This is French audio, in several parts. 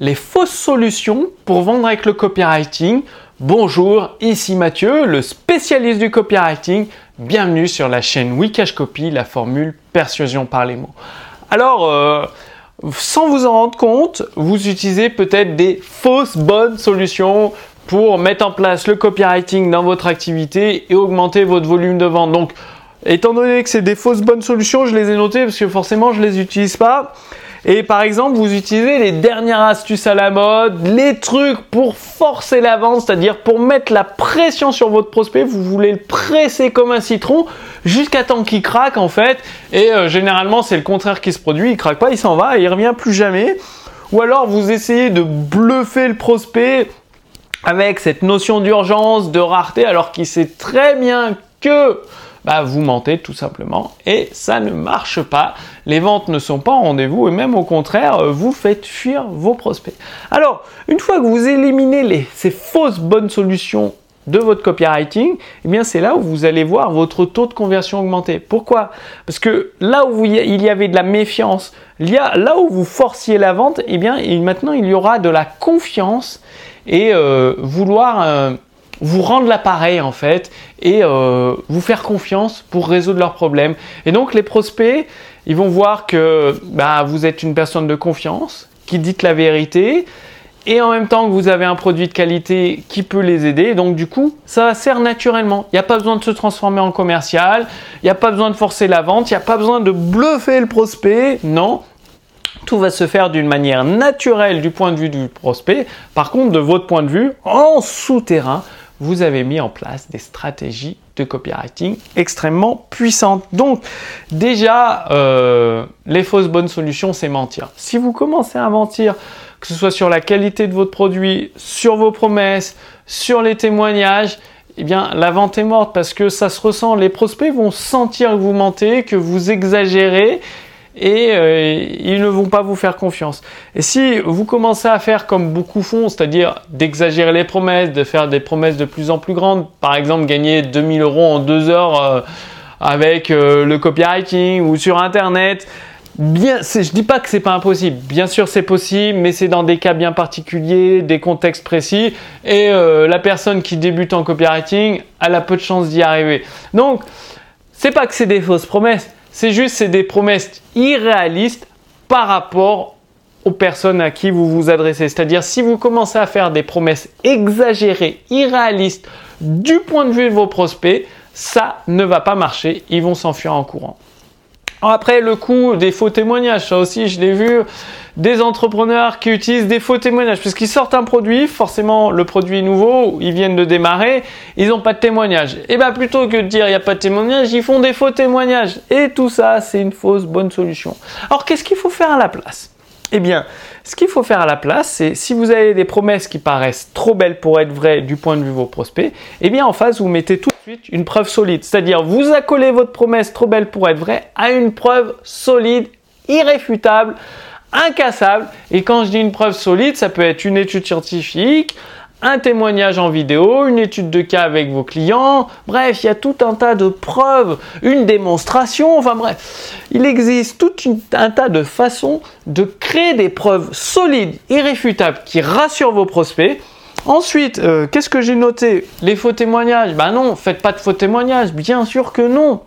les fausses solutions pour vendre avec le copywriting. Bonjour, ici Mathieu, le spécialiste du copywriting. Bienvenue sur la chaîne Wikash Copy, la formule persuasion par les mots. Alors, euh, sans vous en rendre compte, vous utilisez peut-être des fausses bonnes solutions pour mettre en place le copywriting dans votre activité et augmenter votre volume de vente. Donc, étant donné que c'est des fausses bonnes solutions, je les ai notées parce que forcément je les utilise pas. Et par exemple, vous utilisez les dernières astuces à la mode, les trucs pour forcer la vente, c'est-à-dire pour mettre la pression sur votre prospect, vous voulez le presser comme un citron jusqu'à temps qu'il craque en fait. Et euh, généralement, c'est le contraire qui se produit, il craque pas, il s'en va et il revient plus jamais. Ou alors vous essayez de bluffer le prospect avec cette notion d'urgence, de rareté, alors qu'il sait très bien que bah, vous mentez tout simplement et ça ne marche pas. Les ventes ne sont pas en rendez-vous et même au contraire, euh, vous faites fuir vos prospects. Alors, une fois que vous éliminez ces fausses bonnes solutions de votre copywriting, eh bien c'est là où vous allez voir votre taux de conversion augmenter. Pourquoi? Parce que là où il y avait de la méfiance, là où vous forciez la vente, eh bien maintenant il y aura de la confiance et euh, vouloir euh, vous rendre l'appareil en fait et euh, vous faire confiance pour résoudre leurs problèmes. Et donc les prospects, ils vont voir que bah, vous êtes une personne de confiance, qui dit la vérité, et en même temps que vous avez un produit de qualité qui peut les aider. Donc du coup, ça va se faire naturellement. Il n'y a pas besoin de se transformer en commercial, il n'y a pas besoin de forcer la vente, il n'y a pas besoin de bluffer le prospect. Non, tout va se faire d'une manière naturelle du point de vue du prospect. Par contre, de votre point de vue, en souterrain, vous avez mis en place des stratégies de copywriting extrêmement puissantes. Donc déjà, euh, les fausses bonnes solutions, c'est mentir. Si vous commencez à mentir, que ce soit sur la qualité de votre produit, sur vos promesses, sur les témoignages, eh bien, la vente est morte parce que ça se ressent. Les prospects vont sentir que vous mentez, que vous exagérez et euh, ils ne vont pas vous faire confiance. Et si vous commencez à faire comme beaucoup font, c'est-à-dire d'exagérer les promesses, de faire des promesses de plus en plus grandes, par exemple gagner 2000 euros en deux heures euh, avec euh, le copywriting ou sur Internet, Bien, je dis pas que c'est pas impossible. Bien sûr, c'est possible, mais c'est dans des cas bien particuliers, des contextes précis. Et la personne qui débute en copywriting, elle a peu de chances d'y arriver. Donc, c'est pas que c'est des fausses promesses, c'est juste, c'est des promesses irréalistes par rapport aux personnes à qui vous vous adressez. C'est-à-dire, si vous commencez à faire des promesses exagérées, irréalistes du point de vue de vos prospects, ça ne va pas marcher. Ils vont s'enfuir en courant. Après, le coup des faux témoignages, ça aussi, je l'ai vu des entrepreneurs qui utilisent des faux témoignages parce qu'ils sortent un produit, forcément le produit est nouveau, ils viennent de démarrer, ils n'ont pas de témoignage. Et bien plutôt que de dire il n'y a pas de témoignage, ils font des faux témoignages. Et tout ça, c'est une fausse bonne solution. Alors qu'est-ce qu'il faut faire à la place? Eh bien, ce qu'il faut faire à la place, c'est si vous avez des promesses qui paraissent trop belles pour être vraies du point de vue de vos prospects, eh bien en face, vous mettez tout de suite une preuve solide. C'est-à-dire, vous accolez votre promesse trop belle pour être vraie à une preuve solide, irréfutable, incassable. Et quand je dis une preuve solide, ça peut être une étude scientifique, un témoignage en vidéo, une étude de cas avec vos clients. Bref, il y a tout un tas de preuves, une démonstration. Enfin bref, il existe tout un tas de façons de créer des preuves solides, irréfutables, qui rassurent vos prospects. Ensuite, euh, qu'est-ce que j'ai noté? Les faux témoignages? Ben non, faites pas de faux témoignages. Bien sûr que non.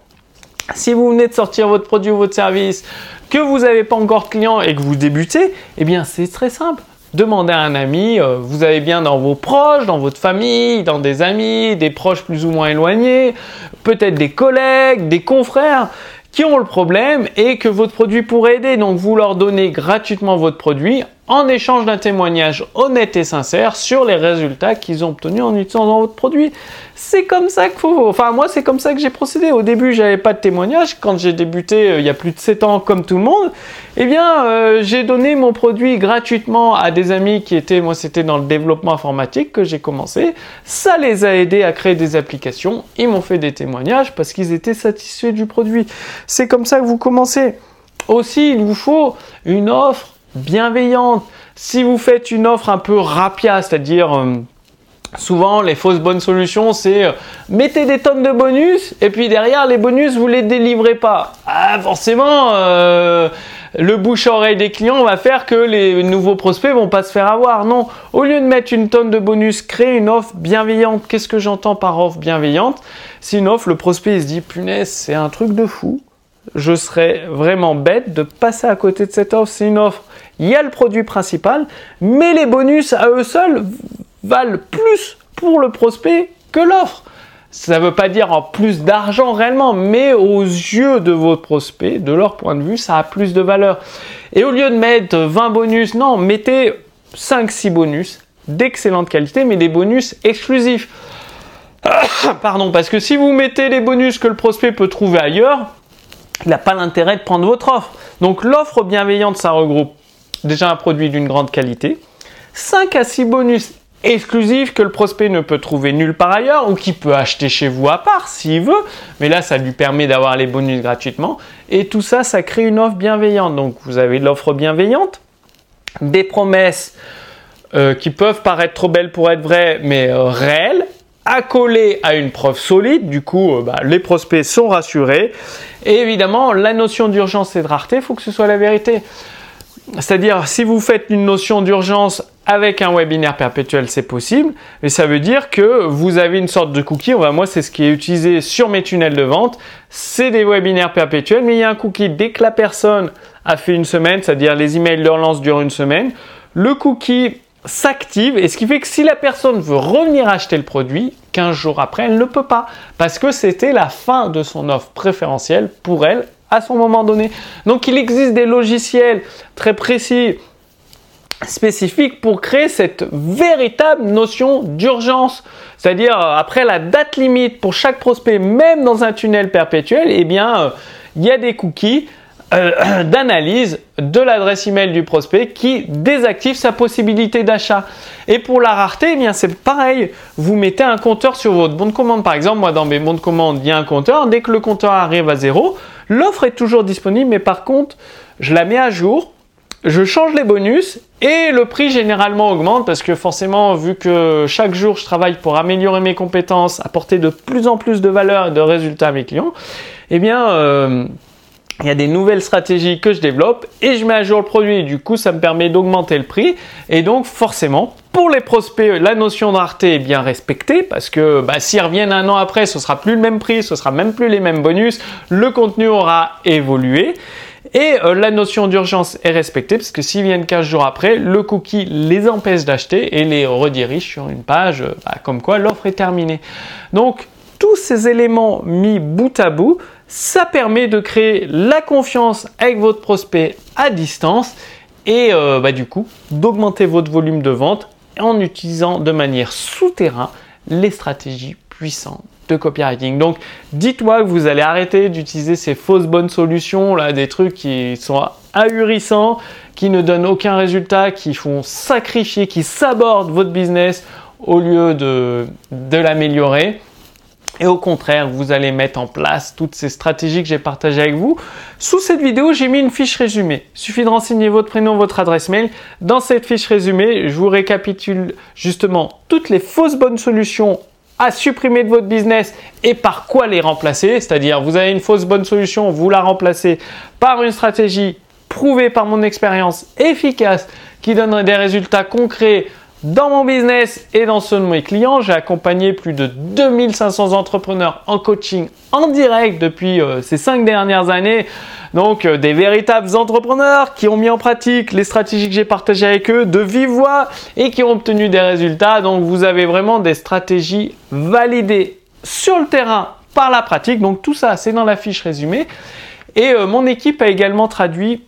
Si vous venez de sortir votre produit ou votre service, que vous n'avez pas encore de clients et que vous débutez, eh bien c'est très simple. Demandez à un ami, euh, vous avez bien dans vos proches, dans votre famille, dans des amis, des proches plus ou moins éloignés, peut-être des collègues, des confrères qui ont le problème et que votre produit pourrait aider. Donc vous leur donnez gratuitement votre produit en échange d'un témoignage honnête et sincère sur les résultats qu'ils ont obtenus en utilisant votre produit. C'est comme ça qu'il faut. Enfin, moi, c'est comme ça que j'ai procédé. Au début, j'avais pas de témoignage. Quand j'ai débuté euh, il y a plus de 7 ans, comme tout le monde, eh bien, euh, j'ai donné mon produit gratuitement à des amis qui étaient, moi, c'était dans le développement informatique que j'ai commencé. Ça les a aidés à créer des applications. Ils m'ont fait des témoignages parce qu'ils étaient satisfaits du produit. C'est comme ça que vous commencez. Aussi, il vous faut une offre bienveillante. Si vous faites une offre un peu rapia, c'est-à-dire euh, souvent les fausses bonnes solutions, c'est euh, mettez des tonnes de bonus et puis derrière les bonus vous les délivrez pas. Ah, forcément, euh, le bouche-oreille des clients va faire que les nouveaux prospects vont pas se faire avoir. Non, au lieu de mettre une tonne de bonus, créer une offre bienveillante. Qu'est-ce que j'entends par offre bienveillante? C'est une offre, le prospect se dit punaise, c'est un truc de fou. Je serais vraiment bête de passer à côté de cette offre. C'est une offre, il y a le produit principal, mais les bonus à eux seuls valent plus pour le prospect que l'offre. Ça ne veut pas dire en plus d'argent réellement, mais aux yeux de vos prospects, de leur point de vue, ça a plus de valeur. Et au lieu de mettre 20 bonus, non, mettez 5-6 bonus d'excellente qualité, mais des bonus exclusifs. Pardon, parce que si vous mettez les bonus que le prospect peut trouver ailleurs, il n'a pas l'intérêt de prendre votre offre. Donc l'offre bienveillante, ça regroupe déjà un produit d'une grande qualité, 5 à 6 bonus exclusif que le prospect ne peut trouver nulle part ailleurs ou qui peut acheter chez vous à part s'il veut. Mais là, ça lui permet d'avoir les bonus gratuitement. Et tout ça, ça crée une offre bienveillante. Donc, vous avez l'offre bienveillante, des promesses euh, qui peuvent paraître trop belles pour être vraies, mais euh, réelles, accolées à une preuve solide. Du coup, euh, bah, les prospects sont rassurés. Et évidemment, la notion d'urgence et de rareté, il faut que ce soit la vérité. C'est-à-dire, si vous faites une notion d'urgence avec un webinaire perpétuel, c'est possible, mais ça veut dire que vous avez une sorte de cookie. moi, c'est ce qui est utilisé sur mes tunnels de vente. C'est des webinaires perpétuels, mais il y a un cookie dès que la personne a fait une semaine, c'est-à-dire les emails de relance durent une semaine. Le cookie s'active et ce qui fait que si la personne veut revenir acheter le produit 15 jours après, elle ne peut pas parce que c'était la fin de son offre préférentielle pour elle à son moment donné. Donc il existe des logiciels très précis spécifiques pour créer cette véritable notion d'urgence. C'est-à-dire euh, après la date limite pour chaque prospect, même dans un tunnel perpétuel, eh bien euh, il y a des cookies euh, d'analyse de l'adresse email du prospect qui désactive sa possibilité d'achat. Et pour la rareté, eh bien c'est pareil. Vous mettez un compteur sur votre bon de commande. Par exemple, moi dans mes bons de commande, il y a un compteur. Dès que le compteur arrive à zéro, L'offre est toujours disponible, mais par contre, je la mets à jour, je change les bonus et le prix généralement augmente parce que forcément, vu que chaque jour je travaille pour améliorer mes compétences, apporter de plus en plus de valeur et de résultats à mes clients, eh bien, euh, il y a des nouvelles stratégies que je développe et je mets à jour le produit. Du coup, ça me permet d'augmenter le prix. Et donc, forcément, pour les prospects, la notion de rareté est bien respectée parce que bah, s'ils reviennent un an après, ce sera plus le même prix, ce sera même plus les mêmes bonus, le contenu aura évolué. Et euh, la notion d'urgence est respectée parce que s'ils viennent 15 jours après, le cookie les empêche d'acheter et les redirige sur une page euh, bah, comme quoi l'offre est terminée. Donc, tous ces éléments mis bout à bout, ça permet de créer la confiance avec votre prospect à distance et euh, bah, du coup d'augmenter votre volume de vente en utilisant de manière souterraine les stratégies puissantes de copywriting. Donc dites-moi que vous allez arrêter d'utiliser ces fausses bonnes solutions, là, des trucs qui sont ahurissants, qui ne donnent aucun résultat, qui font sacrifier, qui sabordent votre business au lieu de, de l'améliorer. Et au contraire, vous allez mettre en place toutes ces stratégies que j'ai partagées avec vous. Sous cette vidéo, j'ai mis une fiche résumée. Il suffit de renseigner votre prénom, votre adresse mail. Dans cette fiche résumée, je vous récapitule justement toutes les fausses bonnes solutions à supprimer de votre business et par quoi les remplacer. C'est-à-dire, vous avez une fausse bonne solution, vous la remplacez par une stratégie prouvée par mon expérience efficace qui donnerait des résultats concrets dans mon business et dans ceux de mes clients, j'ai accompagné plus de 2500 entrepreneurs en coaching en direct depuis euh, ces cinq dernières années. Donc euh, des véritables entrepreneurs qui ont mis en pratique les stratégies que j'ai partagées avec eux de vive voix et qui ont obtenu des résultats. Donc vous avez vraiment des stratégies validées sur le terrain par la pratique. Donc tout ça, c'est dans la fiche résumée. Et euh, mon équipe a également traduit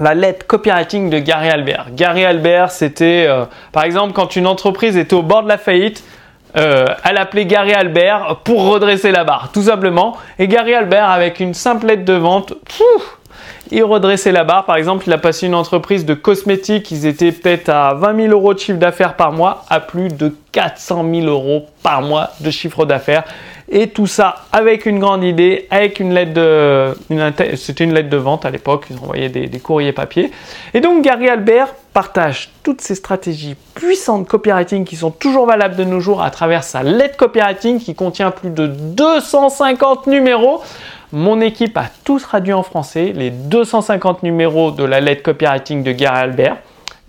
la lettre copywriting de Gary Albert. Gary Albert, c'était, euh, par exemple, quand une entreprise était au bord de la faillite, euh, elle appelait Gary Albert pour redresser la barre, tout simplement. Et Gary Albert, avec une simple lettre de vente, il redressait la barre. Par exemple, il a passé une entreprise de cosmétiques, ils étaient peut-être à 20 000 euros de chiffre d'affaires par mois, à plus de 400 000 euros par mois de chiffre d'affaires. Et tout ça avec une grande idée, avec une lettre de, lettre de vente à l'époque, ils envoyaient des, courriers papier. Et donc Gary Albert partage toutes ces stratégies puissantes copywriting qui sont toujours valables de nos jours à travers sa lettre copywriting qui contient plus de 250 numéros Mon équipe a tous traduit en français les 250 numéros de la lettre copywriting de Gary Albert.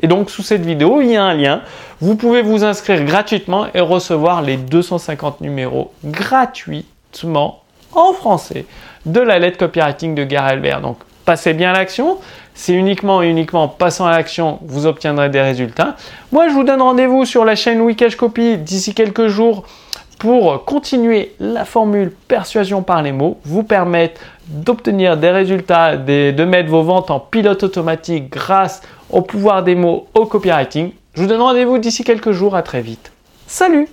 Et donc sous cette vidéo, il y a un lien. Vous pouvez vous inscrire gratuitement et recevoir les 250 numéros gratuitement en français de la lettre copywriting de Gary Albert. Donc passez bien l'action. C'est uniquement et uniquement en passant à l'action que vous obtiendrez des résultats. Moi, je vous donne rendez-vous sur la chaîne Wikash Copy d'ici quelques jours pour continuer la formule persuasion par les mots, vous permettre d'obtenir des résultats, de mettre vos ventes en pilote automatique grâce au pouvoir des mots, au copywriting. Je vous donne rendez-vous d'ici quelques jours. À très vite. Salut